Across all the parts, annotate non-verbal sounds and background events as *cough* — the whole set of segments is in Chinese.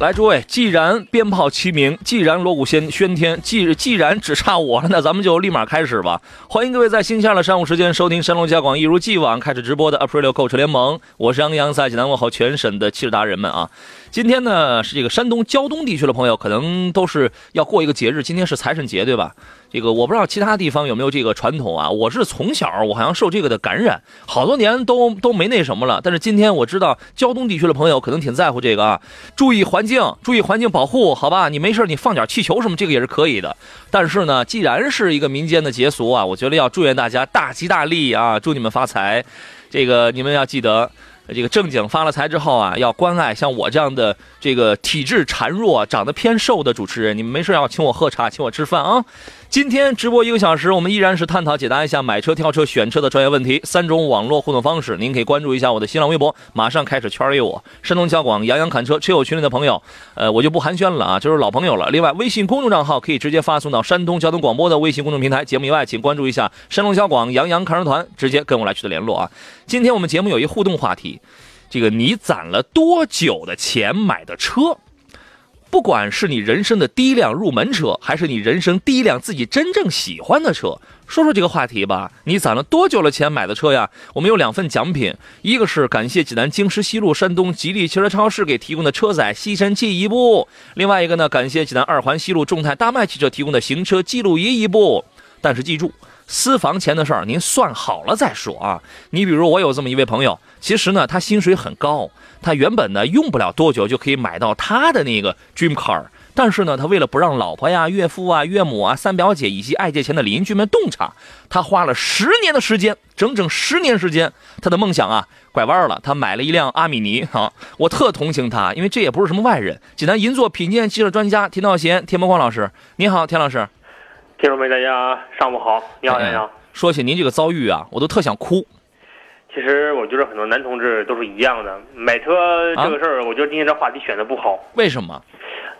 来，诸位，既然鞭炮齐鸣，既然锣鼓喧喧天，既既然只差我了，那咱们就立马开始吧。*laughs* 欢迎各位在星期二的上午时间收听山东交广一如既往开始直播的 April 购车联盟，我是杨洋，在济南问候全省的汽车达人们啊。今天呢是这个山东胶东地区的朋友，可能都是要过一个节日，今天是财神节，对吧？这个我不知道其他地方有没有这个传统啊。我是从小我好像受这个的感染，好多年都都没那什么了。但是今天我知道胶东地区的朋友可能挺在乎这个啊，注意环境，注意环境保护，好吧？你没事你放点气球什么，这个也是可以的。但是呢，既然是一个民间的节俗啊，我觉得要祝愿大家大吉大利啊，祝你们发财。这个你们要记得。这个正经发了财之后啊，要关爱像我这样的这个体质孱弱、长得偏瘦的主持人。你们没事要请我喝茶，请我吃饭啊！今天直播一个小时，我们依然是探讨解答一下买车、挑车、选车的专业问题，三种网络互动方式，您可以关注一下我的新浪微博，马上开始圈里我，山东交广杨洋侃车车友群里的朋友，呃，我就不寒暄了啊，就是老朋友了。另外，微信公众账号可以直接发送到山东交通广播的微信公众平台，节目以外请关注一下山东交广杨洋侃车团，直接跟我来取得联络啊。今天我们节目有一互动话题。这个你攒了多久的钱买的车？不管是你人生的第一辆入门车，还是你人生第一辆自己真正喜欢的车，说说这个话题吧。你攒了多久的钱买的车呀？我们有两份奖品，一个是感谢济南京师西路山东吉利汽车超市给提供的车载吸尘器一部，另外一个呢，感谢济南二环西路众泰大迈汽车提供的行车记录仪一部。但是记住，私房钱的事儿您算好了再说啊。你比如我有这么一位朋友，其实呢他薪水很高，他原本呢用不了多久就可以买到他的那个 dream car，但是呢他为了不让老婆呀、岳父啊、岳母啊、三表姐以及爱借钱的邻居们洞察，他花了十年的时间，整整十年时间，他的梦想啊拐弯了，他买了一辆阿米尼啊，我特同情他，因为这也不是什么外人，济南银座品鉴汽车专家田道贤、田伯光老师，你好，田老师。听众们，大家上午好，你好，哎杨洋。说起您这个遭遇啊，我都特想哭。其实我觉得很多男同志都是一样的，买车这个事儿，我觉得今天这话题选的不好，为什么？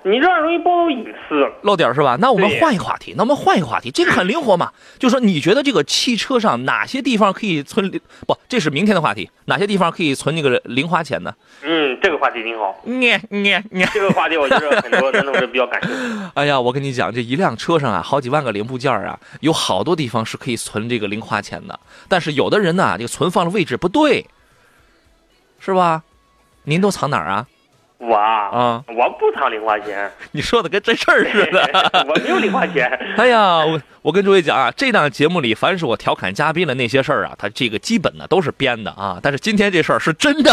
你这样容易暴露隐私。漏点儿是吧？那我们换一个话题，那我们换一个话题，这个很灵活嘛。就说你觉得这个汽车上哪些地方可以存？不，这是明天的话题。哪些地方可以存那个零花钱呢？嗯，这个话题挺好，你你你！这个话题我觉得很多男同志比较感兴趣。*laughs* 哎呀，我跟你讲，这一辆车上啊，好几万个零部件啊，有好多地方是可以存这个零花钱的。但是有的人呢，这个存放的位置不对，是吧？您都藏哪儿啊？我啊，啊，我不藏零花钱，*laughs* 你说的跟真事儿似的。*laughs* 我没有零花钱。*laughs* 哎呀，我我跟诸位讲啊，这档节目里凡是我调侃嘉宾的那些事儿啊，他这个基本呢都是编的啊。但是今天这事儿是真的，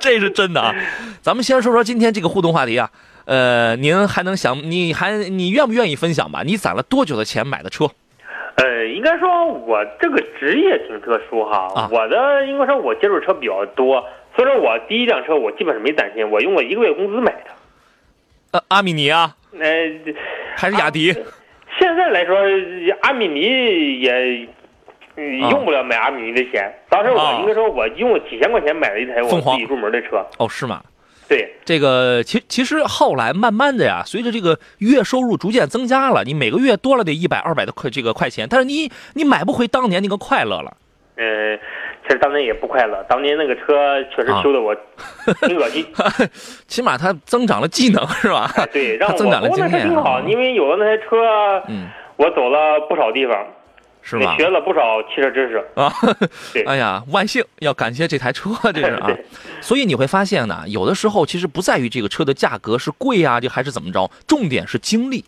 这是真的啊。咱们先说说今天这个互动话题啊。呃，您还能想，你还你愿不愿意分享吧？你攒了多久的钱买的车？呃，应该说我这个职业挺特殊哈，啊我的应该说我接触车比较多，所以说我第一辆车我基本上没攒钱，我用我一个月工资买的。呃，阿米尼啊，呃，还是雅迪？现在来说，阿米尼也。用不了买阿米尼的钱，当时我啊应该说，我用了几千块钱买了一台我凤凰自己入门的车。哦，是吗？对，这个其其实后来慢慢的呀，随着这个月收入逐渐增加了，你每个月多了得一百二百的块这个块钱，但是你你买不回当年那个快乐了。嗯、其实当年也不快乐，当年那个车确实啊修的我挺 *laughs* 恶心。*laughs* 起码它增长了技能是吧？哎对，让我它增长了经验车挺好，啊。因为有了那台车，嗯，我走了不少地方，是吧？学了不少汽车知识。啊对，*laughs* 哎呀，万幸要感谢这台车，这是啊对。所以你会发现呢，有的时候其实不在于这个车的价格是贵啊，就还是怎么着，重点是经历。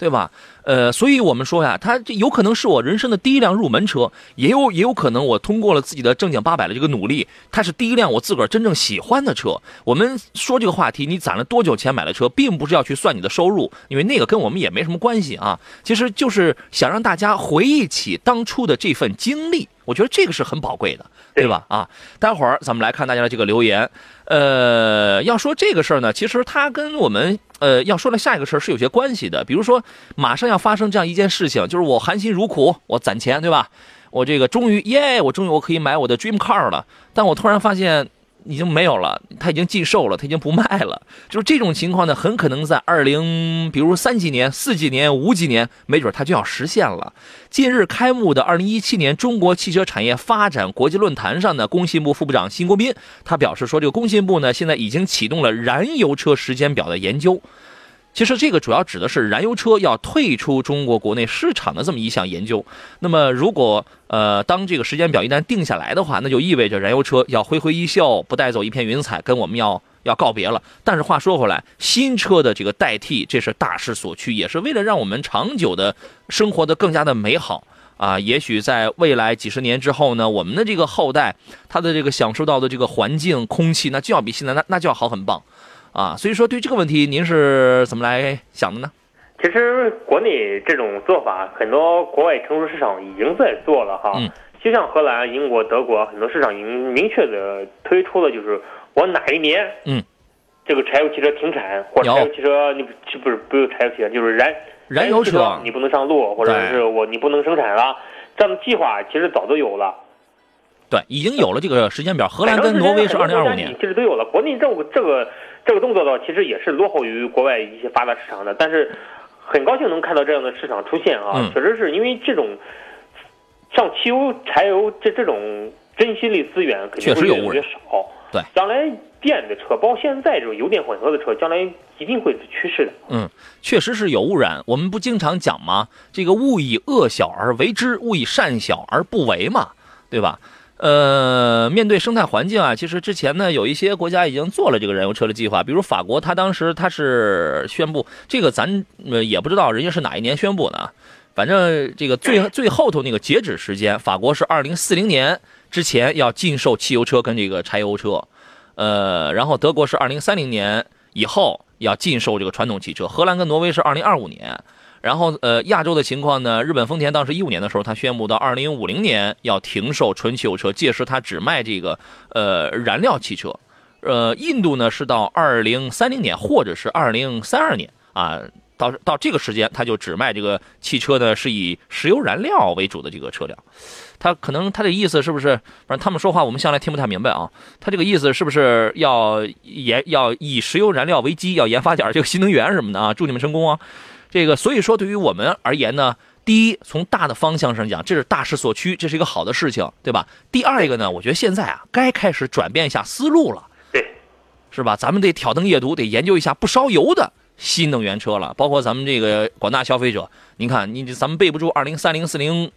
对吧？呃，所以我们说呀，它这有可能是我人生的第一辆入门车，也有也有可能我通过了自己的正经八百的这个努力，它是第一辆我自个儿真正喜欢的车。我们说这个话题，你攒了多久钱买了车，并不是要去算你的收入，因为那个跟我们也没什么关系啊。其实就是想让大家回忆起当初的这份经历，我觉得这个是很宝贵的，对吧？啊，待会儿咱们来看大家的这个留言。呃，要说这个事儿呢，其实它跟我们呃要说的下一个事儿是有些关系的。比如说，马上要发生这样一件事情，就是我含辛茹苦，我攒钱，对吧？我这个终于耶，我终于我可以买我的 dream car 了。但我突然发现已经没有了，它已经禁售了，它已经不卖了。*laughs* 就是这种情况呢，很可能在二零，比如三几年、四几年、五几年，没准它就要实现了。近日开幕的二零一七年中国汽车产业发展国际论坛上呢，工信部副部长辛国斌他表示说，这个工信部呢现在已经启动了燃油车时间表的研究。其实这个主要指的是燃油车要退出中国国内市场的这么一项研究。那么，如果呃当这个时间表一旦定下来的话，那就意味着燃油车要挥挥衣袖，不带走一片云彩，跟我们要要告别了。但是话说回来，新车的这个代替，这是大势所趋，也是为了让我们长久的生活的更加的美好啊。也许在未来几十年之后呢，我们的这个后代，他的这个享受到的这个环境、空气，那就要比现在那那就要好很棒。啊，所以说对这个问题您是怎么来想的呢？其实国内这种做法，很多国外成熟市场已经在做了哈。嗯就像荷兰、英国、德国很多市场已经明确的推出了，就是我哪一年，嗯，这个柴油汽车停产，或者柴油汽车你不不是不是柴油汽车，就是燃燃油车你不能上路，或者是我你不能生产了，这样的计划其实早都有了。对，已经有了这个时间表。荷兰跟挪威是二零二五年。其实都有了。国内这个这个这个动作的话，其实也是落后于国外一些发达市场的，但是很高兴能看到这样的市场出现啊，嗯确实是因为这种像汽油、柴油这这种珍稀类资源肯定会越来确实有污染越少。对，将来电的车，包括现在这种油电混合的车，将来一定会是趋势的。嗯，确实是有污染。我们不经常讲吗？这个勿以恶小而为之，勿以善小而不为嘛，对吧？呃，面对生态环境啊，其实之前呢，有一些国家已经做了这个燃油车的计划，比如法国，它当时它是宣布这个咱呃也不知道人家是哪一年宣布的，反正这个最 *laughs* 最后头那个截止时间，法国是二零四零年之前要禁售汽油车跟这个柴油车，呃，然后德国是二零三零年以后要禁售这个传统汽车，荷兰跟挪威是二零二五年。然后，呃，亚洲的情况呢？日本丰田当时一五年的时候，它宣布到二零五零年要停售纯汽油车，届时它只卖这个呃燃料汽车。呃，印度呢是到二零三零年或者是二零三二年啊，到到这个时间，它就只卖这个汽车呢是以石油燃料为主的这个车辆。他可能他的意思是不是？反正他们说话我们向来听不太明白啊。他这个意思是不是要研要以石油燃料为基，要研发点这个新能源什么的啊？祝你们成功啊！这个所以说对于我们而言呢，第一从大的方向上讲，这是大势所趋，这是一个好的事情，对吧？第二一个呢，我觉得现在啊，该开始转变一下思路了。对，是吧？咱们得挑灯夜读，得研究一下不烧油的新能源车了。包括咱们这个广大消费者，您看，你咱们备不住二零三零、四零、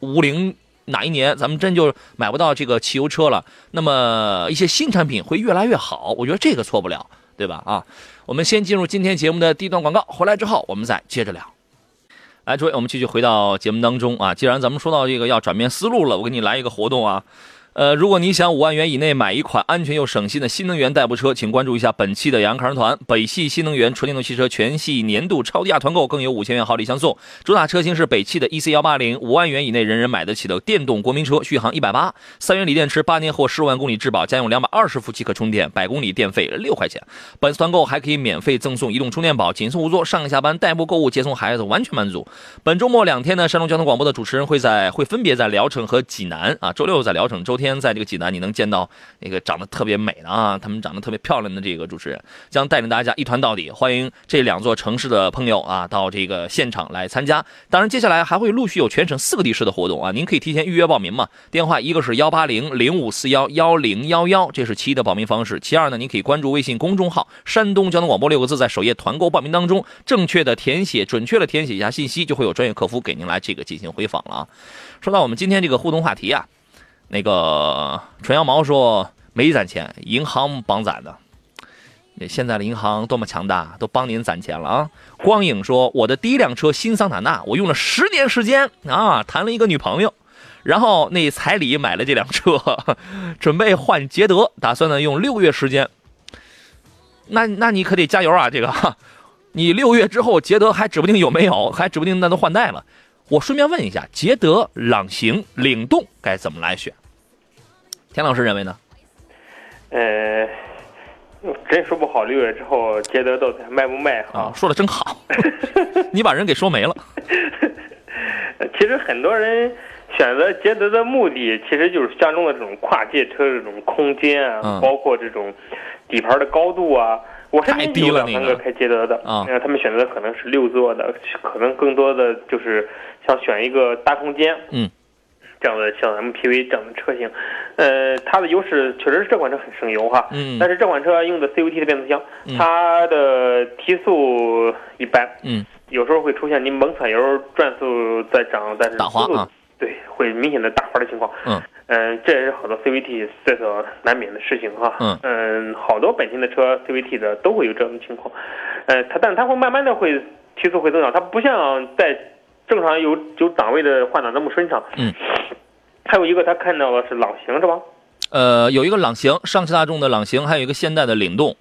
五零哪一年，咱们真就买不到这个汽油车了。那么一些新产品会越来越好，我觉得这个错不了，对吧？啊，我们先进入今天节目的第一段广告，回来之后我们再接着聊。来，诸位，我们继续回到节目当中啊。既然咱们说到这个要转变思路了，我给你来一个活动啊。呃，如果你想五万元以内买一款安全又省心的新能源代步车，请关注一下本期的杨康团北汽新能源纯电动汽车全系年度超低价团购，更有五千元好礼相送。主打车型是北汽的 EC 幺八零，五万元以内人人买得起的电动国民车，续航一百八，三元锂电池，八年或十万公里质保，家用两百二十伏即可充电，百公里电费六块钱。本次团购还可以免费赠送移动充电宝，仅送无座，上下班代步购物、接送孩子完全满足。本周末两天呢，山东交通广播的主持人会在会分别在聊城和济南啊，周六在聊城，周天在这个济南，你能见到那个长得特别美的啊，他们长得特别漂亮的这个主持人，将带领大家一团到底。欢迎这两座城市的朋友啊，到这个现场来参加。当然，接下来还会陆续有全省四个地市的活动啊，您可以提前预约报名嘛。电话一个是幺八零零五四幺幺零幺幺，这是其一的报名方式。其二呢，您可以关注微信公众号“山东交通广播”六个字，在首页团购报名当中，正确的填写、准确的填写一下信息，就会有专业客服给您来这个进行回访了啊。说到我们今天这个互动话题啊，那个纯羊毛说没攒钱，银行帮攒的。现在的银行多么强大，都帮您攒钱了啊！光影说，我的第一辆车新桑塔纳，我用了十年时间啊，谈了一个女朋友，然后那彩礼买了这辆车，*laughs* 准备换捷德，打算呢用六个月时间。那那你可得加油啊，这个，哈你六月之后捷德还指不定有没有，还指不定那都换代了。我顺便问一下，捷德、朗行、领动该怎么来选？田老师认为呢？呃，真说不好，六月之后捷德到底还卖不卖啊，说的真好，*laughs* 你把人给说没了。*laughs* 其实很多人选择捷德的目的，其实就是相中的这种跨界车这种空间啊，嗯包括这种底盘的高度啊。我身边太低了有两三个那个开捷德的，啊呃他们选择的可能是六座的，可能更多的就是想选一个大空间，嗯，这样的像 MPV 这样的车型，呃，它的优势确实是这款车很省油哈，嗯但是这款车用的 CVT 的变速箱，嗯它的提速一般，嗯，有时候会出现您猛踩油，转速在涨，但是打滑啊对，会明显的打滑的情况。嗯嗯、这也是好多 CVT 在所难免的事情哈。嗯嗯，好多本田的车 CVT 的都会有这种情况。呃，它但它会慢慢的会提速会增长，它不像在正常有有档位的换挡那么顺畅。嗯。还有一个他看到的是朗行是吧？呃，有一个朗行，上汽大众的朗行，还有一个现代的领动。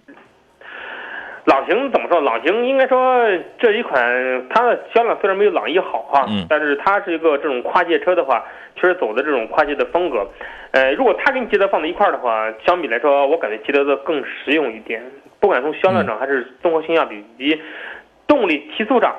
朗行怎么说？朗行应该说这一款它的销量虽然没有朗逸好哈，嗯但是它是一个这种跨界车的话，确实走的这种跨界的风格。呃，如果它跟捷德放在一块儿的话，相比来说，我感觉捷德的更实用一点，不管从销量上还是综合性价比以及动力提速上，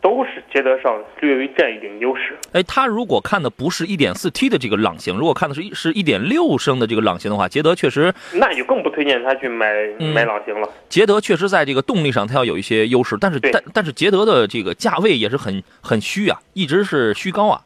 都是捷德上略微占一点优势。哎，他如果看的不是一点四 T 的这个朗行，如果看的是一是1.6升的这个朗行的话，捷德确实，那就更不推荐他去买、嗯买朗行了。捷德确实在这个动力上它要有一些优势，但是但但是捷德的这个价位也是很很虚啊，一直是虚高啊。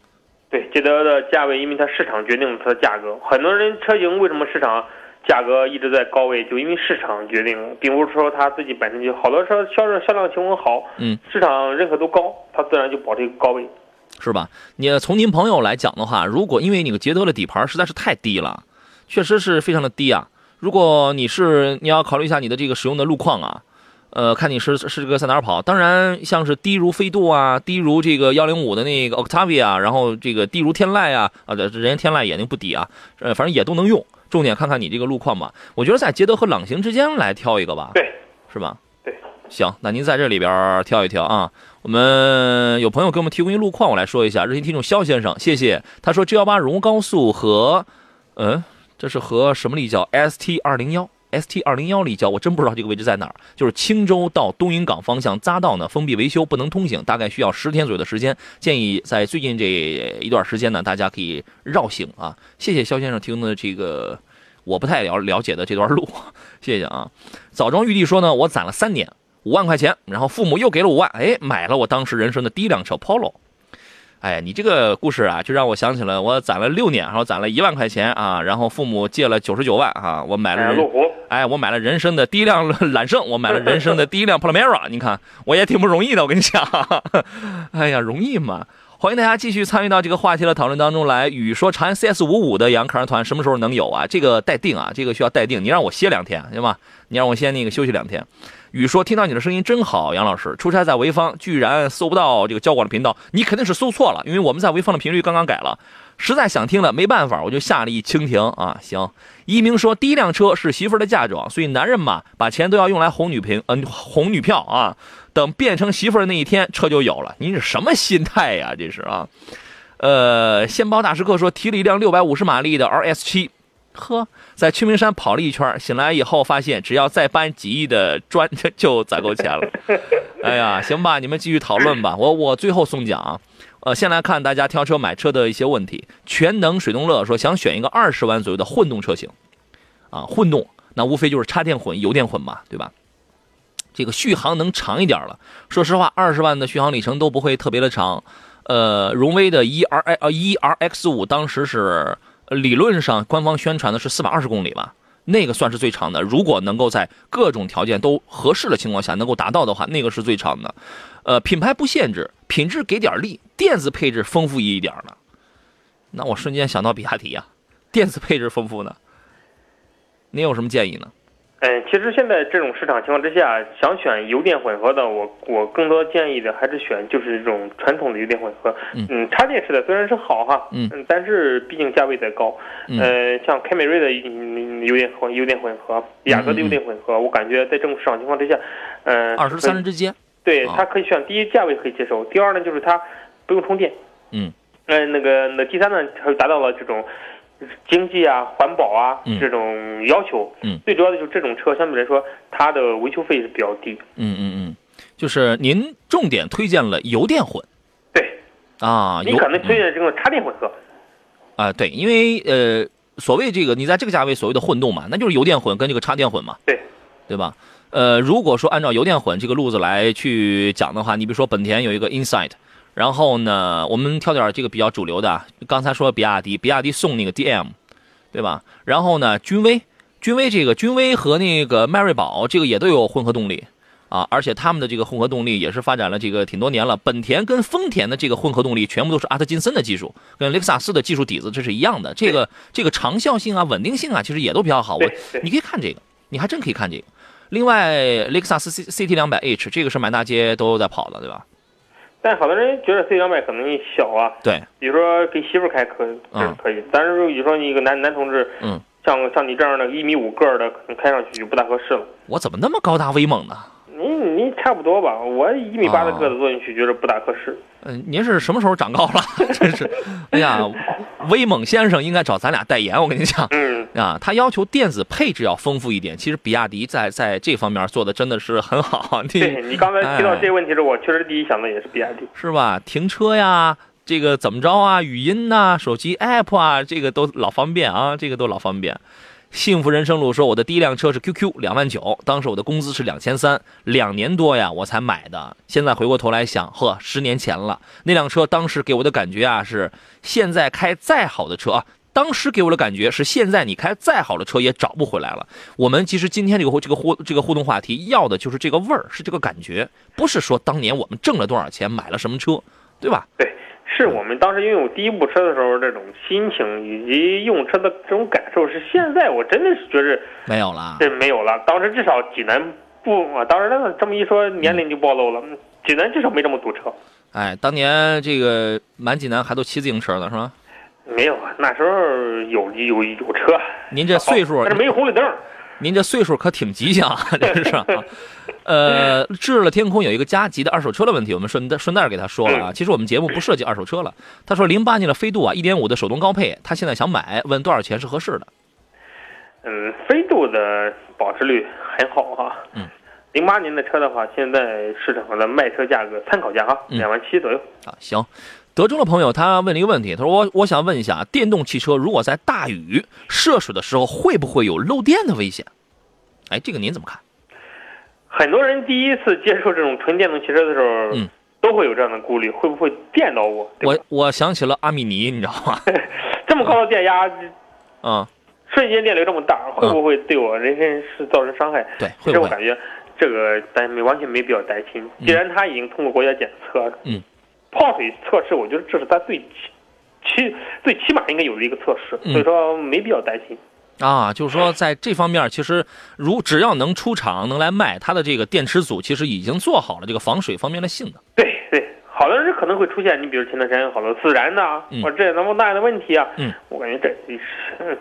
对，捷德的价位，因为它市场决定了它的价格。很多人车型为什么市场价格一直在高位，就因为市场决定，并不是说它自己本身就好多车销售销量情况好，嗯，市场认可度高，它自然就保这个高位。是吧？你从您朋友来讲的话，如果因为你个捷德的底盘实在是太低了，确实是非常的低啊。如果你是你要考虑一下你的这个使用的路况啊，呃，看你是是这个在哪儿跑。当然，像是低如飞度啊，低如这个幺零五的那个 Octavia，然后这个低如天籁啊，啊，这人家天籁眼睛不低啊，呃，反正也都能用。重点看看你这个路况吧。我觉得在捷德和朗行之间来挑一个吧，对，是吧？对，行，那您在这里边儿挑一挑啊。我们有朋友给我们提供一路况，我来说一下。热心听众肖先生，谢谢。他说 G 幺八荣高速和，嗯，这是和什么立交？ST 二零幺，ST 二零幺立交，我真不知道这个位置在哪儿。就是青州到东营港方向匝道呢封闭维修，不能通行，大概需要十天左右的时间。建议在最近这一段时间呢，大家可以绕行啊。谢谢肖先生提供的这个我不太了了解的这段路，谢谢啊。枣庄玉帝说呢，我攒了三年。五万块钱，然后父母又给了五万，哎，买了我当时人生的第一辆车 Polo。哎，你这个故事啊，就让我想起了我攒了六年，然后攒了一万块钱啊，然后父母借了九十九万啊，我买了哎，路虎，哎，我买了人生的第一辆 *laughs* 揽胜，我买了人生的第一辆 Panamera，你看我也挺不容易的，我跟你讲，*laughs* 哎呀，容易吗？欢迎大家继续参与到这个话题的讨论当中来。雨说长安 CS 五五的杨康团什么时候能有啊？这个待定啊，这个需要待定。你让我歇两天行吗？你让我先那个休息两天。雨说听到你的声音真好，杨老师出差在潍坊，居然搜不到这个交广的频道，你肯定是搜错了，因为我们在潍坊的频率刚刚改了。实在想听了，没办法，我就下了一蜻蜓啊。行，一鸣说第一辆车是媳妇的嫁妆，所以男人嘛，把钱都要用来哄女朋嗯、哄女票啊。等变成媳妇的那一天，车就有了。您是什么心态呀？这是啊。呃，先包大师课说提了一辆六百五十马力的 RS 七，呵，在曲明山跑了一圈，醒来以后发现只要再搬几亿的砖 *laughs* 就攒够钱了。*laughs* 哎呀，行吧，你们继续讨论吧。我我最后送奖啊。呃，先来看大家挑车买车的一些问题。全能水东乐说想选一个二十万左右的混动车型，啊，混动那无非就是插电混、油电混嘛，对吧？这个续航能长一点了。说实话，二十万的续航里程都不会特别的长。呃，荣威的 E R 呃 E R X 五当时是呃理论上官方宣传的是四百二十公里吧，那个算是最长的。如果能够在各种条件都合适的情况下能够达到的话，那个是最长的。呃，品牌不限制，品质给点力，电子配置丰富一点的。那我瞬间想到比亚迪呀、电子配置丰富呢，你有什么建议呢？嗯，其实现在这种市场情况之下，想选油电混合的，我我更多建议的还是选就是这种传统的油电混合。嗯插电式的虽然是好哈，嗯但是毕竟价位在高。嗯呃，像凯美瑞的嗯油电混油电混合，雅阁的油电混合，我感觉在这种市场情况之下，嗯、二十三十之间，啊对它可以选第一价位可以接受，第二呢就是它不用充电。嗯。呃，那个那第三呢，它就达到了这种经济啊、环保啊、嗯这种要求。嗯。最主要的就是这种车相对来说，它的维修费是比较低。嗯嗯嗯，就是您重点推荐了油电混对，啊，油你可能推荐这种插电混合。啊，对，因为呃，所谓这个你在这个价位所谓的混动嘛，那就是油电混跟这个插电混嘛，对，对吧？呃，如果说按照油电混这个路子来去讲的话，你比如说本田有一个 Insight，然后呢，我们挑点这个比较主流的啊，刚才说比亚迪，比亚迪送那个 DM，对吧？然后呢，君威，君威这个君威和那个迈锐宝这个也都有混合动力。啊，而且他们的这个混合动力也是发展了这个挺多年了。本田跟丰田的这个混合动力全部都是阿特金森的技术，跟雷克萨斯的技术底子这是一样的。这个这个长效性啊、稳定性啊，其实也都比较好。我你可以看这个，你还真可以看这个。另外，雷克萨斯 C CT 两百 H 这个是满大街都在跑的，对吧？但好多人觉得 C 两百可能小啊，对，比如说给媳妇开可嗯可以，但是比如说你一个男男同志，嗯，像像你这样的一米五个的，可能开上去就不大合适了。我怎么那么高大威猛呢？你你差不多吧，我一米八的个子坐进去觉得不大合适。嗯、您是什么时候长高了？*laughs* 真是，哎呀，威猛先生应该找咱俩代言，我跟你讲。嗯，啊，他要求电子配置要丰富一点。其实比亚迪在在这方面做的真的是很好，*laughs* 你对你刚才提到哎这个问题的时候，我确实第一想的也是比亚迪。是吧？停车呀，这个怎么着啊？语音呐、手机 app 啊，这个都老方便啊，这个都老方便。幸福人生路说，我的第一辆车是 QQ，两万九，当时我的工资是两千三，两年多呀我才买的。现在回过头来想，呵，十年前了，那辆车当时给我的感觉啊是，现在开再好的车啊，当时给我的感觉是，现在你开再好的车也找不回来了。我们其实今天这个这个互这个互动话题要的就是这个味儿，是这个感觉，不是说当年我们挣了多少钱买了什么车，对吧？对，是我们当时拥有第一部车的时候这种心情以及用车的这种感受，是现在我真的是觉着没有了。这没有了。当时至少济南不，啊，当时这么一说，年龄就暴露了。嗯济南至少没这么堵车。哎，当年这个满济南还都骑自行车呢，是吧？没有，啊，那时候有有有车，您这岁数但是没有红绿灯。您这岁数可挺吉祥啊，这是啊。呃，智了天空有一个加急的二手车的问题，我们顺带顺带给他说了啊。其实我们节目不涉及二手车了。他说零八年的飞度啊，一点五的手动高配，他现在想买，问多少钱是合适的？嗯，飞度的保值率很好哈。嗯。零八年的车的话，现在市场上的卖车价格参考价哈，嗯两万七左右。啊，行。德州的朋友他问了一个问题，他说我我想问一下，电动汽车如果在大雨涉水的时候，会不会有漏电的危险？哎，这个您怎么看？很多人第一次接触这种纯电动汽车的时候，嗯都会有这样的顾虑，会不会电到我？我我想起了阿米尼，你知道吗？*laughs* 这么高的电压，*laughs* 嗯，瞬间电流这么大，会不会对我人身是造成伤害？对，其会不会？实我感觉这个咱没完全没必要担心，既然他已经通过国家检测，嗯，泡水测试，我觉得这是他最起起最起码应该有的一个测试，嗯所以说没必要担心。啊，就是说在这方面，其实如只要能出厂能来卖，它的这个电池组其实已经做好了这个防水方面的性能。对对，好多人可能会出现，你比如前段时间有好多自燃呐、嗯或者这那么大的问题啊，嗯，我感觉这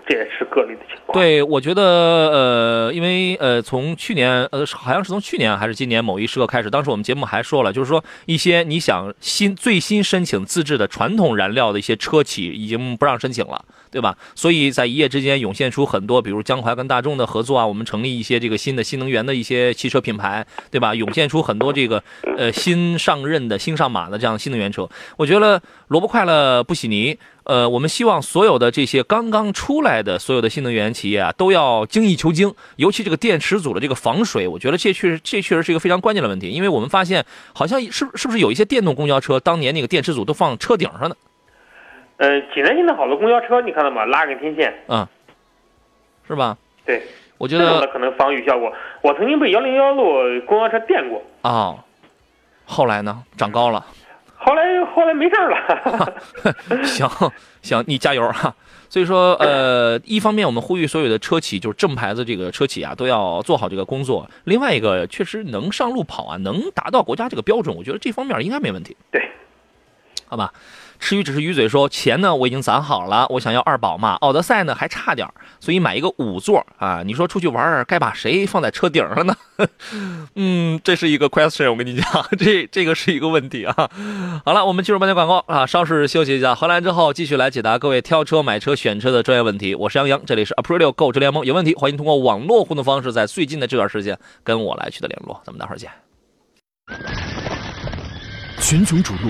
这也是个例的情况。对，我觉得呃，因为呃，从去年呃，好像是从去年还是今年某一时刻开始，当时我们节目还说了，就是说一些你想新最新申请自制的传统燃料的一些车企已经不让申请了。对吧？所以在一夜之间涌现出很多，比如江淮跟大众的合作啊，我们成立一些这个新的新能源的一些汽车品牌，对吧？涌现出很多这个呃新上任的新上马的这样新能源车。我觉得萝卜快乐不洗泥。呃，我们希望所有的这些刚刚出来的所有的新能源企业啊，都要精益求精，尤其这个电池组的这个防水，我觉得这确实这确实是一个非常关键的问题，因为我们发现好像是是不是有一些电动公交车当年那个电池组都放车顶上的济南现在好多公交车你看到吗？拉根天线，嗯是吧？对，我觉得可能防雨效果。我曾经被幺零幺路公交车电过，哦，后来呢，长高了，后来后来没事儿了。*laughs* 行行，你加油啊！所以说，呃，一方面我们呼吁所有的车企，就是正牌子这个车企啊，都要做好这个工作。另外一个，确实能上路跑啊，能达到国家这个标准，我觉得这方面应该没问题。对，好吧。吃鱼只是鱼嘴说，钱呢我已经攒好了，我想要二宝嘛。奥德赛呢还差点儿，所以买一个五座啊。你说出去玩儿该把谁放在车顶上呢？*laughs* 嗯，这是一个 question，我跟你讲，*laughs* 这这个是一个问题啊。好了，我们进入半天广告啊，稍事休息一下，回来之后继续来解答各位挑车、买车、选车的专业问题。我是杨洋，这里是 Aprilio 购车联盟，有问题欢迎通过网络互动方式，在最近的这段时间跟我来取得联络。咱们待会儿见。群雄逐鹿，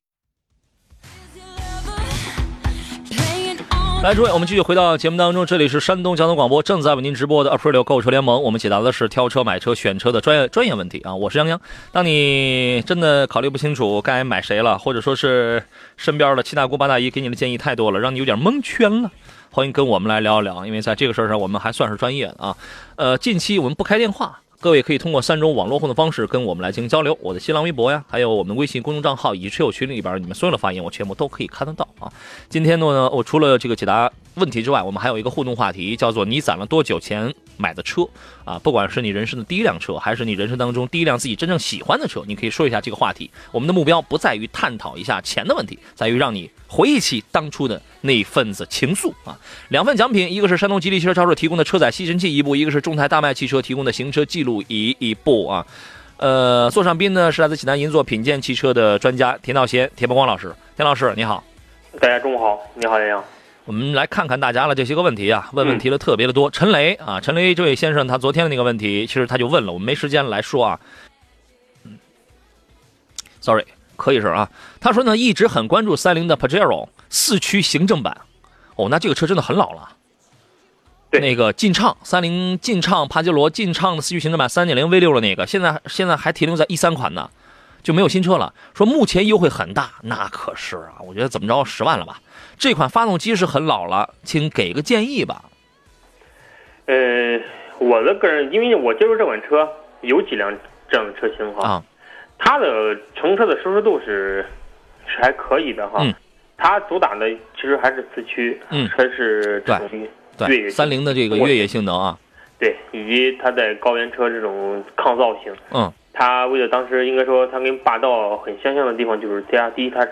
来，诸位，我们继续回到节目当中，这里是山东交通广播正在为您直播的 Aprilio 购车联盟，我们解答的是挑车、买车、选车的专业专业问题啊。我是杨洋。当你真的考虑不清楚该买谁了，或者说是身边的七大姑八大姨给你的建议太多了，让你有点蒙圈了，欢迎跟我们来聊一聊，因为在这个事儿上我们还算是专业的啊。呃，近期我们不开电话。各位可以通过三种网络互动方式跟我们来进行交流，我的新浪微博呀，还有我们微信公众账号以及车友群里边，你们所有的发言我全部都可以看得到啊。今天呢，我除了这个解答问题之外，我们还有一个互动话题，叫做你攒了多久钱买的车啊？不管是你人生的第一辆车，还是你人生当中第一辆自己真正喜欢的车，你可以说一下这个话题。我们的目标不在于探讨一下钱的问题，在于让你回忆起当初的那份子情愫啊。两份奖品，一个是山东吉利汽车超市提供的车载吸尘器一部，一个是众泰大迈汽车提供的行车记录仪一部啊。呃，座上宾呢是来自济南银座品鉴汽车的专家田道贤、田伯光老师。田老师你好，大家中午好，你好杨洋。我们来看看大家的这些个问题啊，问问题的特别的多。陈雷啊，陈雷这位先生他昨天的那个问题，其实他就问了，我们没时间来说啊。嗯，sorry，可以是啊。他说呢，一直很关注三菱的 Pajero 四驱行政版。哦，那这个车真的很老了。对那个劲畅，三菱劲畅帕杰罗劲畅的四驱行政版三点零 V 六的那个，现在现在还停留在一三款呢，就没有新车了。说目前优惠很大，那可是啊，我觉得怎么着十万了吧？这款发动机是很老了，请给个建议吧。呃，我的个人，因为我接触这款车有几辆这样的车型哈，啊，它的乘车的舒适度是是还可以的哈。嗯它主打的其实还是四驱，嗯还是这种越对，野三菱的这个越野性能啊，对，以及它在高原车这种抗造性。嗯它为了当时应该说它跟霸道很相像的地方就是第二，第一它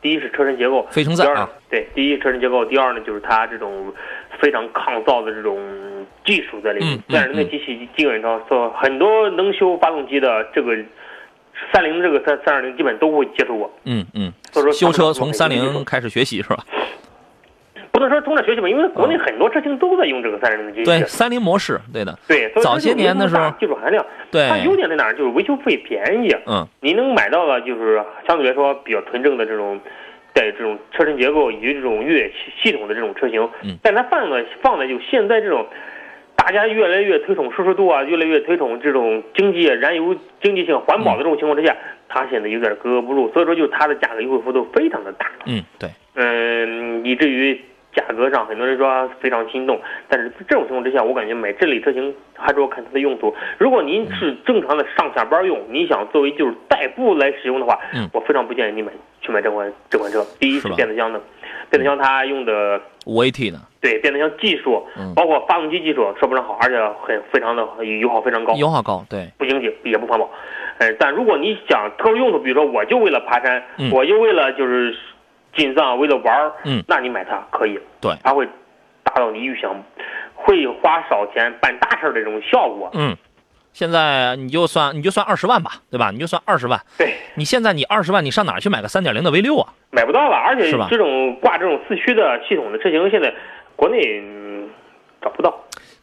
第一是车身结构，非承第二呢载啊，对，第一车身结构，第二呢就是它这种非常抗造的这种技术在里面嗯。嗯三菱的机器基本上说很多能修发动机的这个三菱这个三三二零基本都会接触过，嗯嗯，所以说修车从三菱开始学习是吧？不能说从这学习吧，因为国内很多车型都在用这个三菱的机器。对，三菱模式，对的，对，所以早些年的时候技术含量，对它优点在哪儿？就是维修费便宜，嗯你能买到的就是相对来说比较纯正的这种，带这种车身结构以及这种越野系系统的这种车型。嗯但它放的放的就现在这种，大家越来越推崇舒适度啊，越来越推崇这种经济燃油经济性环保的这种情况之下，它显得有点格格不入，所以说就它的价格优惠幅度非常的大。嗯，对，嗯，以至于价格上很多人说非常心动，但是这种情况之下，我感觉买这类车型还是要看它的用途。如果您是正常的上下班用，你想作为就是代步来使用的话，嗯。我非常不建议你买去买这款这款车。第一是变速箱的，变速箱它用的五 AT 的，对变速箱技术，嗯。包括发动机技术说不上好，而且很非常的油耗非常高，油耗高，对，不经济也不环保。呃，但如果你想特殊用途，比如说我就为了爬山，嗯。我就为了就是进藏，为了玩儿，嗯那你买它可以，对它会达到你预想，会花少钱办大事儿的这种效果。嗯，现在你就算你就算二十万吧，对吧？你就算二十万，对，你现在你二十万，你上哪去买个三点零的 V 六啊？买不到了，而且是吧这种挂这种四驱的系统的车型，现在国内、嗯、找不到。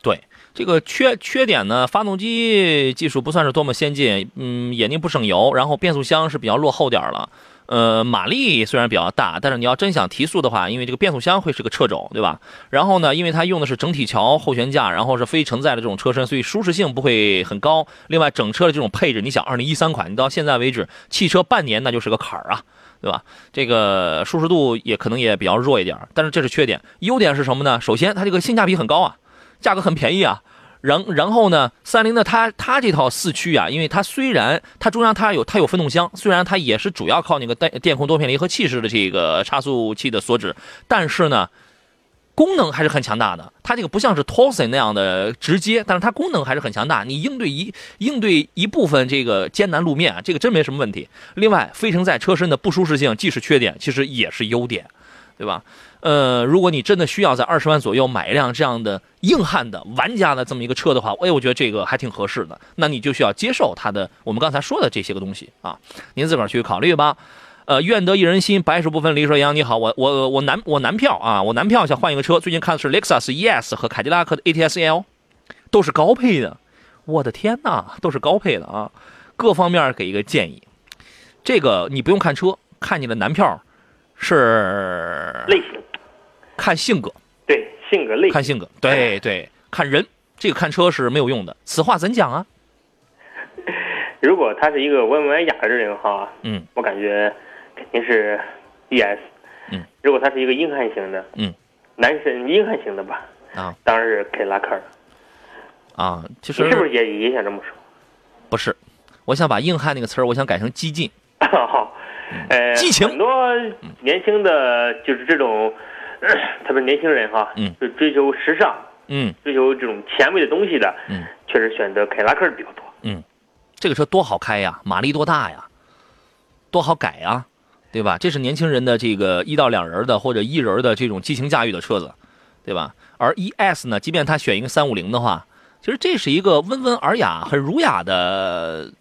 对，这个缺缺点呢，发动机技术不算是多么先进，嗯，眼睛不省油，然后变速箱是比较落后点儿了。呃，马力虽然比较大，但是你要真想提速的话，因为这个变速箱会是个掣肘，对吧？然后呢，因为它用的是整体桥后悬架，然后是非承载的这种车身，所以舒适性不会很高。另外，整车的这种配置，你想，二零一三款，你到现在为止，汽车半年那就是个坎儿啊，对吧？这个舒适度也可能也比较弱一点，但是这是缺点。优点是什么呢？首先，它这个性价比很高啊，价格很便宜啊。然然后呢，三菱的它它这套四驱啊，因为它虽然它中央它有它有分动箱，虽然它也是主要靠那个电电控多片离合器式的这个差速器的锁止，但是呢，功能还是很强大的。它这个不像是 Torsen 那样的直接，但是它功能还是很强大。你应对一应对一部分这个艰难路面啊，这个真没什么问题。另外，非承载车身的不舒适性既是缺点，其实也是优点，对吧？呃，如果你真的需要在二十万左右买一辆这样的硬汉的玩家的这么一个车的话，哎，我觉得这个还挺合适的。那你就需要接受它的我们刚才说的这些个东西啊，您自个儿去考虑吧。呃，愿得一人心，白首不分离。说杨你好，我我我男我男票啊，我男票想换一个车，最近看的是雷克萨斯 ES 和凯迪拉克的 ATS L，都是高配的。我的天哪，都是高配的啊！各方面给一个建议。这个你不用看车，看你的男票是，看性格，对性格类型。看性格，对对，看人，这个看车是没有用的。此话怎讲啊？*laughs* 如果他是一个温文雅的人哈，嗯，我感觉肯定是 ES。嗯，如果他是一个硬汉型的，嗯，男生硬汉型的吧，啊当然是凯迪拉克了。啊，其你是不是也也想这么说？不是，我想把硬汉那个词儿，我想改成激进。好，*laughs* 呃，激情很多年轻的就是这种，呃 *clears throat* 特别是年轻人哈，嗯，就追求时尚、嗯追求这种前卫的东西的，嗯，确实选择凯迪拉克的比较多。嗯，这个车多好开呀，马力多大呀，多好改呀，对吧？这是年轻人的这个一到两人的或者一人的这种激情驾驭的车子，对吧？而 ES 呢，即便他选一个三五零的话，其实这是一个温文尔雅、很儒雅的，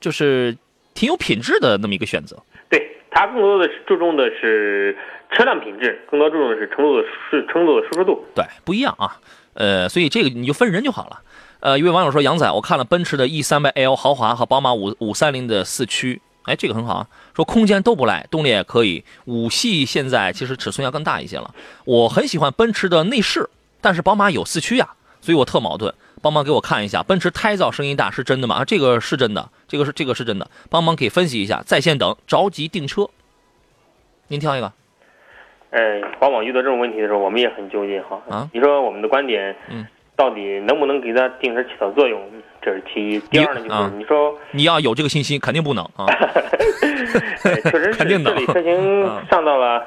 就是挺有品质的那么一个选择。对，它更多的是注重的是车辆品质，更多注重的是乘坐的舒乘坐的舒适度。对，不一样啊。呃，所以这个你就分人就好了。呃，一位网友说：“杨仔，我看了奔驰的 E 三百 L 豪华和宝马五五三零的四驱，哎，这个很好啊。说空间都不赖，动力也可以。五系现在其实尺寸要更大一些了。我很喜欢奔驰的内饰，但是宝马有四驱呀，所以我特矛盾。帮忙给我看一下，奔驰胎噪声音大是真的吗？啊，这个是真的，这个是这个是真的。帮忙给分析一下，在线等，着急订车。您挑一个。呃，往往遇到这种问题的时候，我们也很纠结哈。啊你说我们的观点，嗯，到底能不能给它定车起到作用？这是其一。第二呢，就是啊你说，你要有这个信心，肯定不能啊。呃 *laughs* 确实是 *laughs* 肯定的这里车型啊上到了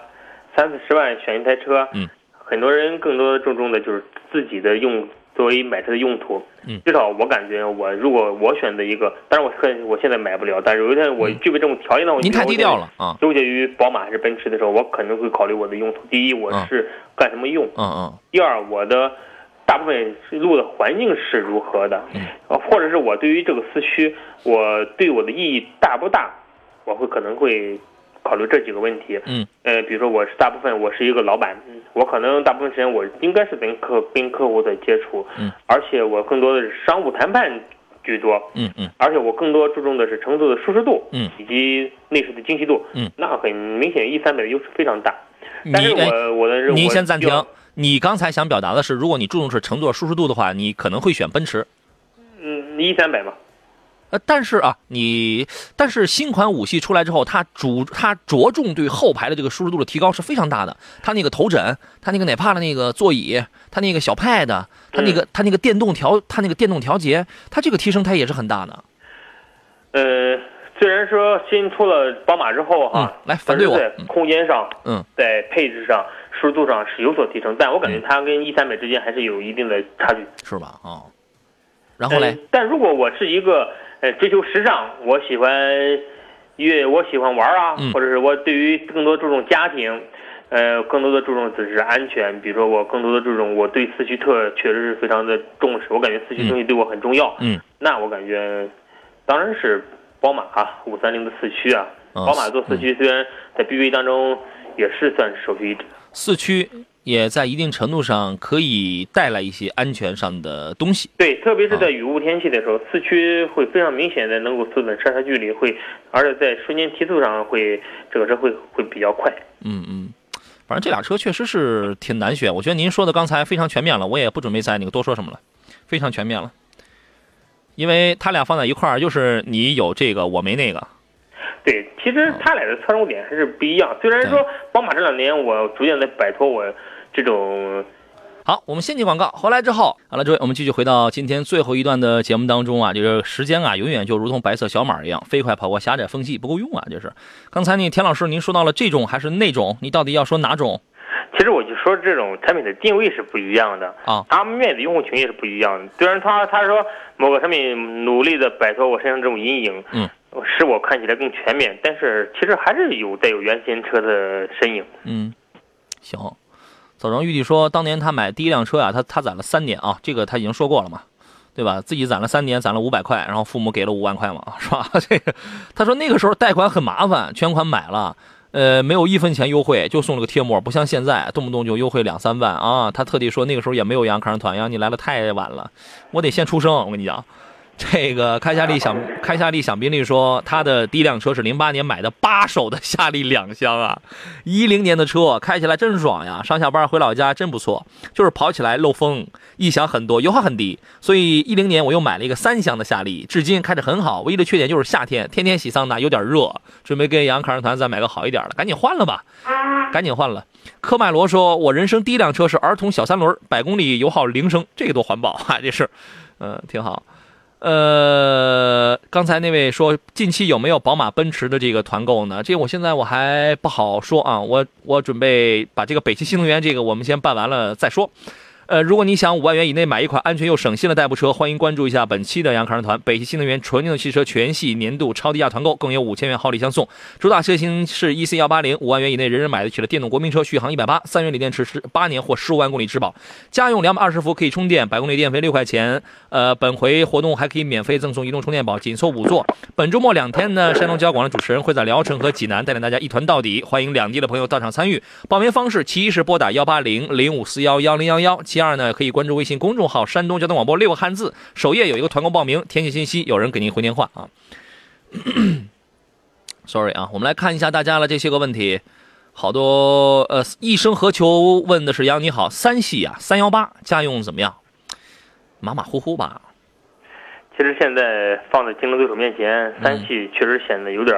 三四十万选一台车，嗯，很多人更多注重的就是自己的用作为买车的用途。嗯至少我感觉我如果我选择一个，当然我很我现在买不了，但是有一天我具备这种条件的话，嗯您太低调了啊。纠结于宝马还是奔驰的时候，我可能会考虑我的用途。第一，我嗯是干什么用；嗯嗯第二，我的大部分路的环境是如何的，嗯呃或者是我对于这个四驱，我对我的意义大不大，我会可能会考虑这几个问题。嗯，呃，比如说我是大部分我是一个老板，嗯我可能大部分时间我应该是跟客跟客户在接触，嗯，而且我更多的是商务谈判居多，嗯嗯而且我更多注重的是乘坐的舒适度，嗯，以及内饰的精细度，嗯，那很明显 E 三百的优势非常大。但是我我的您我先暂停。你刚才想表达的是，如果你注重是乘坐舒适度的话，你可能会选奔驰。嗯，E 三百嘛，呃，但是啊，你但是新款五系出来之后，它主它着重对后排的这个舒适度的提高是非常大的。它那个头枕，它那个哪怕的那个座椅，它那个小 pad，它那个、它那个电动调，它那个电动调节，它这个提升它也是很大的。呃，虽然说新出了宝马之后哈，嗯来反对我在空间上，嗯，在配置上、舒适度上是有所提升，但我感觉它跟 E 三百之间还是有一定的差距。是吧？哦，然后嘞呃，但如果我是一个呃追求时尚，我喜欢越我喜欢玩啊，嗯或者是我对于更多注重家庭，呃，更多的注重只是安全，比如说我更多的注重我对四驱特确实是非常的重视，我感觉四驱东西对我很重要。嗯，那我感觉当然是宝马啊，五三零的四驱啊，嗯宝马做四驱虽然在 BBA 当中也是算是首屈一指。四驱也在一定程度上可以带来一些安全上的东西。对，特别是在雨雾天气的时候，四驱会非常明显的能够缩短刹车距离，会，而且在瞬间提速上会这个车会会比较快。嗯嗯，反正这俩车确实是挺难选。我觉得您说的刚才非常全面了，我也不准备再那个多说什么了，非常全面了。因为它俩放在一块儿，就是你有这个，我没那个。对，其实它俩的侧重点还是不一样。虽然说宝马这两年我逐渐在摆脱我这种好，我们先进广告，回来之后，好了，诸位，我们继续回到今天最后一段的节目当中啊，就是时间啊，永远就如同白色小马一样，飞快跑过狭窄缝隙，不够用啊，就是。刚才呢，田老师您说到了这种还是那种，你到底要说哪种其实我就说这种产品的定位是不一样的啊？他们面对用户群也是不一样的。虽然他他说某个产品努力的摆脱我身上这种阴影，嗯，使我看起来更全面，但是其实还是有带有原先车的身影。嗯，行。早上玉帝说，当年他买第一辆车啊，他他攒了三年啊，这个他已经说过了嘛，对吧？自己攒了三年，攒了五百块，然后父母给了五万块嘛，是吧？*laughs* 这个他说那个时候贷款很麻烦，全款买了。呃，没有一分钱优惠，就送了个贴膜，不像现在动不动就优惠两三万啊！他特地说那个时候也没有杨康团，杨你来的太晚了，我得先出生。我跟你讲，这个开夏利想开夏利想宾利说他的第一辆车是零八年买的八手的夏利两厢啊，一零年的车开起来真爽呀，上下班回老家真不错，就是跑起来漏风，异响很多，油耗很低，所以一零年我又买了一个三厢的夏利，至今开着很好，唯一的缺点就是夏天天天洗桑拿有点热，准备跟杨康团再买个好一点的，赶紧换了吧，赶紧换了。科迈罗说，我人生第一辆车是儿童小三轮，百公里油耗零升，这个多环保啊，这是，嗯，挺好。呃，刚才那位说近期有没有宝马、奔驰的这个团购呢？这个我现在我还不好说啊，我我准备把这个北汽新能源这个我们先办完了再说。呃，如果你想五万元以内买一款安全又省心的代步车，欢迎关注一下本期的杨康团北汽新能源纯电动汽车全系年度超低价团购，更有五千元好礼相送。主打车型是 EC 幺八零，五万元以内人人买得起的电动国民车，续航一百八，三元锂电池十八年或十五万公里质保，家用两百二十伏可以充电，百公里电费六块钱。呃，本回活动还可以免费赠送移动充电宝，仅凑五座。本周末两天呢，山东交广的主持人会在聊城和济南带领大家一团到底，欢迎两地的朋友到场参与。报名方式：其一是拨打幺八零零五四幺幺零幺幺，其二呢可以关注微信公众号“山东交通广播”六个汉字，首页有一个团购报名，填写信息，有人给您回电话啊。*coughs* Sorry 啊，我们来看一下大家的这些个问题，好多呃，一生何求问的是杨你好，三系啊，三幺八家用怎么样？马马虎虎吧。其实现在放在竞争对手面前，三系确实显得有点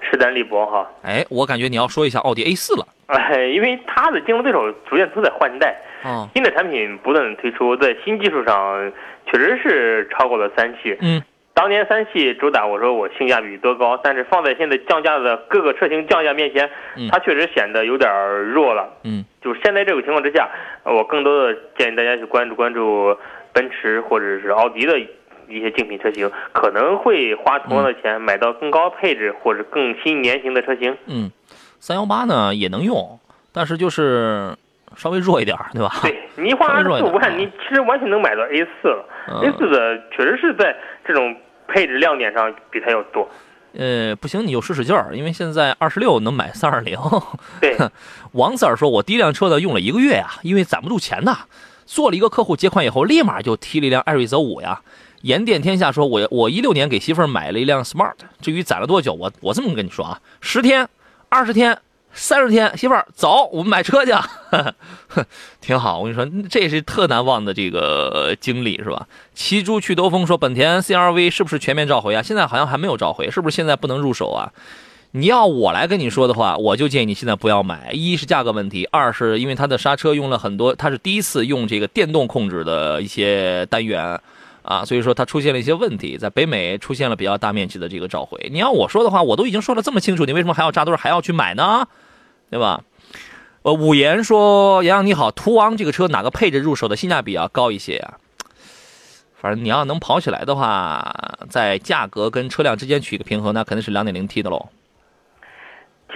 势单力薄哈。哎，我感觉你要说一下奥迪 A 四了。哎，因为它的竞争对手逐渐都在换代，哦，新的产品不断的推出，在新技术上确实是超过了三系。嗯，当年三系主打我说我性价比多高，但是放在现在降价的各个车型降价面前，嗯它确实显得有点弱了。嗯，就是现在这个情况之下，呃我更多的建议大家去关注关注奔驰或者是奥迪的一些竞品车型，可能会花同样的钱买到更高配置或者更新年型的车型。嗯，三幺八呢也能用，但是就是稍微弱一点儿，对吧？对你花二十四五万，你其实完全能买到 A 四了。嗯 A 四的确实是在这种配置亮点上比它要多。呃，不行，你就使使劲儿，因为现在二十六能买三二零。对，*laughs* 王 Sir 说，我第一辆车呢用了一个月呀，因为攒不住钱呐，做了一个客户结款以后，立马就提了一辆艾瑞泽五呀。盐店天下说，我我一六年给媳妇儿买了一辆 Smart，至于攒了多久，我我这么跟你说啊，十天、二十天、三十天，媳妇儿走，我们买车去，*laughs* 挺好。我跟你说，这是特难忘的这个经历，是吧？骑猪去兜风说，本田 CRV 是不是全面召回啊？现在好像还没有召回，是不是现在不能入手啊？你要我来跟你说的话，我就建议你现在不要买。一是价格问题，二是因为它的刹车用了很多，它是第一次用这个电动控制的一些单元，啊，所以说它出现了一些问题，在北美出现了比较大面积的这个召回。你要我说的话，我都已经说的这么清楚，你为什么还要扎堆还要去买呢？对吧？呃，五言说杨洋你好，途昂这个车哪个配置入手的性价比要高一些呀、反正你要能跑起来的话，在价格跟车辆之间取一个平衡，那肯定是 2.0T 的喽。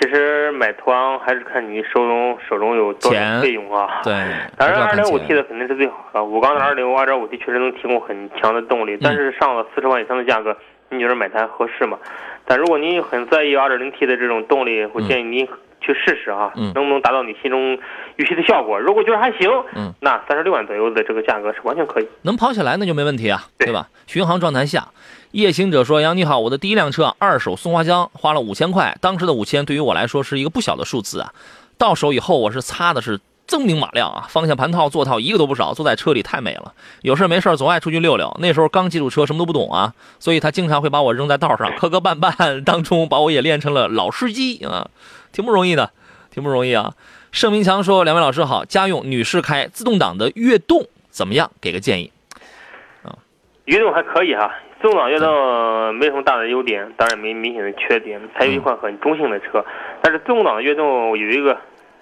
其实买途昂还是看你手中手中有多钱少费用啊。对，*laughs* 当然，二点五 T 的肯定是最好的。五缸的二点五、二点五 T 确实能提供很强的动力，但是上了四十万以上的价格，你觉得买它合适吗？但如果您很在意二点零 T 的这种动力，我建议您去试试啊，嗯能不能达到你心中预期的效果？如果觉得还行，嗯，那三十六万左右的这个价格是完全可以。能跑起来那就没问题啊，对对吧？巡航状态下，夜行者说：“杨你好，我的第一辆车二手松花江花了五千块，当时的五千对于我来说是一个不小的数字啊。到手以后我是擦的是锃明瓦亮啊，方向盘套、座套一个都不少，坐在车里太美了。有事没事总爱出去溜溜。那时候刚接触车，什么都不懂啊，所以他经常会把我扔在道上，磕磕绊绊当中把我也练成了老司机啊，挺不容易的，挺不容易啊。”盛明强说：“两位老师好，家用女士开自动挡的悦动怎么样？给个建议。”悦动还可以哈，动挡悦动没什么大的优点，当然没明显的缺点，它有一款很中性的车，但是自动挡的悦动有一个，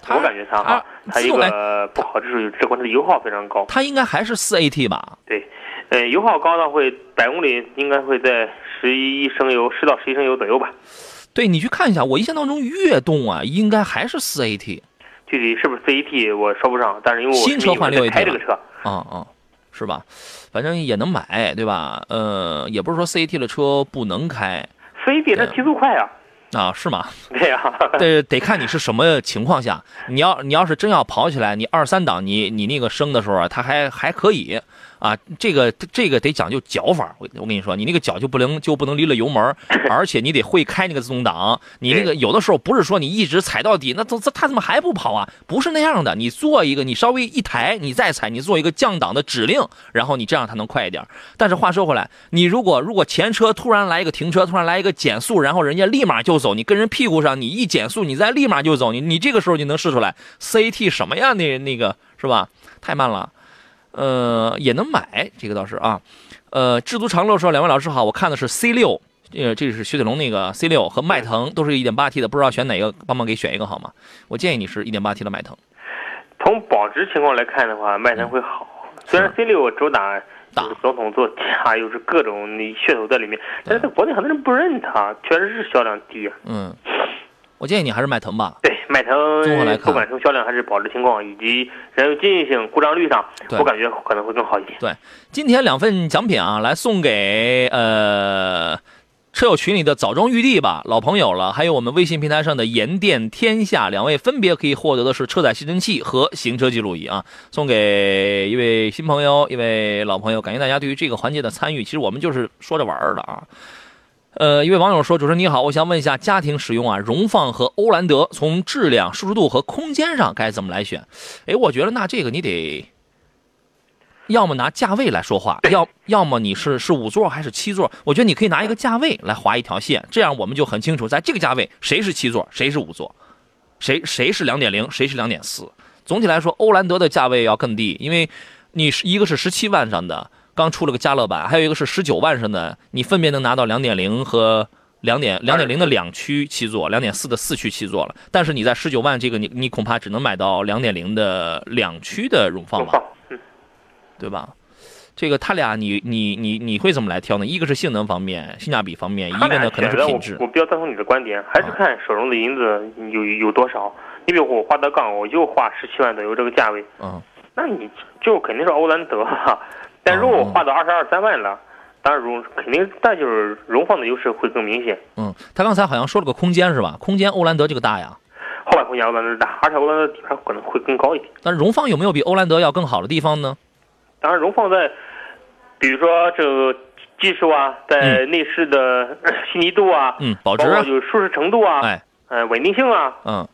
我感觉它哈，它一个不好之处就是这款车的油耗非常高，它应该还是四 AT 吧？对，呃，油耗高呢会百公里应该会在十一升油，十到十一升油左右吧，对你去看一下，我印象当中悦动啊，应该还是四 AT。具体是不是 CAT 我说不上，但是因为我新车换是因为 6AT 开这个车，啊啊，是吧？反正也能买，对吧？呃，也不是说 CAT 的车不能开 CET 它提速快啊，啊，是吗？对呀、得得看你是什么情况下，你要你要是真要跑起来，你二三档你你那个升的时候啊，它还还可以啊，这个这个得讲究脚法，我我跟你说，你那个脚就不能就不能离了油门，*laughs* 而且你得会开那个自动挡，你那个有的时候不是说你一直踩到底，那怎他怎么还不跑啊？不是那样的，你做一个，你稍微一抬，你再踩，你做一个降档的指令，然后你这样它能快一点。但是话说回来，你如果如果前车突然来一个停车，突然来一个减速，然后人家立马就走，你跟人屁股上，你一减速，你再立马就走，你你这个时候你能试出来 CT 什么呀？那那个是吧？太慢了，呃，也能买，这个倒是啊。呃，知足常乐说，两位老师好，我看的是 C 六，呃，这是雪铁龙那个 C 六和迈腾都是一点八 T 的，不知道选哪个，帮忙给选一个好吗？我建议你是一点八 T 的迈腾。从保值情况来看的话，迈腾会好。虽然 C 六主打大就是总统座驾，又是各种你噱头在里面，但是在国内很多人不认它，确实是销量低啊。嗯，我建议你还是迈腾吧。对，迈腾综合来看不管从销量还是保值情况以及燃油经济性、故障率上，我感觉可能会更好一点。对，今天两份奖品啊，来送给呃车友群里的枣庄玉帝吧，老朋友了，还有我们微信平台上的盐店天下两位，分别可以获得的是车载吸尘器和行车记录仪啊，送给一位新朋友，一位老朋友，感谢大家对于这个环节的参与。其实我们就是说着玩儿的啊。呃，一位网友说：“主持人你好，我想问一下，家庭使用啊，荣放和欧蓝德从质量、舒适度和空间上该怎么来选？”哎，我觉得那这个你得要么拿价位来说话，要要么你是是五座还是七座？我觉得你可以拿一个价位来划一条线，这样我们就很清楚，在这个价位谁是七座，谁是五座，谁谁是两点零，谁是两点四。总体来说，欧蓝德的价位要更低，因为你是一个是十七万上的，刚出了个加乐版，还有一个是十九万上的，你分别能拿到两点零和。两点两点零的两驱七座，两点四的四驱七座了。但是你在十九万这个你你恐怕只能买到两点零的两驱的荣放吧？对吧？这个他俩你你你你会怎么来挑呢？一个是性能方面、性价比方面，一个呢可能是品质。我比较赞同你的观点，还是看手中的银子有有多少。你比如我花德杠，我就花十七万左右这个价位，嗯，那你就肯定是欧蓝德哈。但如果我花到二十二三万了，当然荣肯定，但就是荣放的优势会更明显。嗯，他刚才好像说了个空间是吧？空间欧蓝德这个大呀，后排空间欧蓝德大，而且欧蓝德底盘可能会更高一点。但是荣放有没有比欧蓝德要更好的地方呢？当然，荣放在，比如说这个技术啊，在内饰的 *clears throat* 细腻度啊，嗯，保值就是舒适程度啊，哎，呃，稳定性啊，嗯，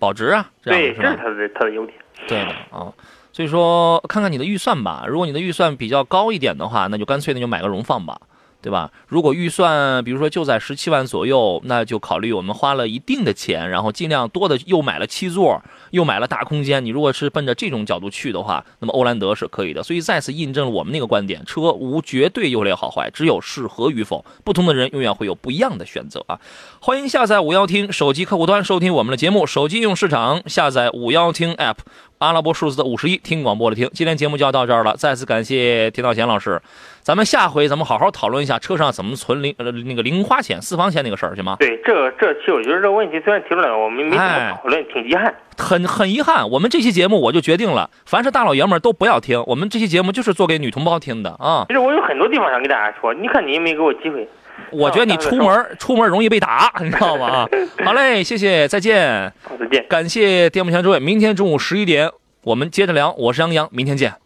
保值啊，对？这是它的它的优点。对的啊。所以说，看看你的预算吧。如果你的预算比较高一点的话，那就干脆那就买个荣放吧，对吧？如果预算比如说就在十七万左右，那就考虑我们花了一定的钱，然后尽量多的又买了七座，又买了大空间。你如果是奔着这种角度去的话，那么欧蓝德是可以的。所以再次印证了我们那个观点：车无绝对优劣好坏，只有适合与否。不同的人永远会有不一样的选择啊！欢迎下载五幺听手机客户端收听我们的节目，手机用市场下载五幺听 app。阿拉伯数字的五十一，听广播的听。今天节目就要到这儿了，再次感谢田道贤老师。咱们下回咱们好好讨论一下车上怎么存零呃那个零花钱、私房钱那个事儿，行吗？对，这这期我觉得这个问题虽然提出来了，我们没怎哎么讨论，挺遗憾。很很遗憾，我们这期节目我就决定了，凡是大老爷们儿都不要听，我们这期节目就是做给女同胞听的啊。其实我有很多地方想跟大家说，你看你也没给我机会。我觉得你出门出门容易被打，你知道吗？*laughs* 好嘞，谢谢，再见。好，再见。感谢电幕前诸位，明天中午十一点我们接着聊。我是杨洋，明天见。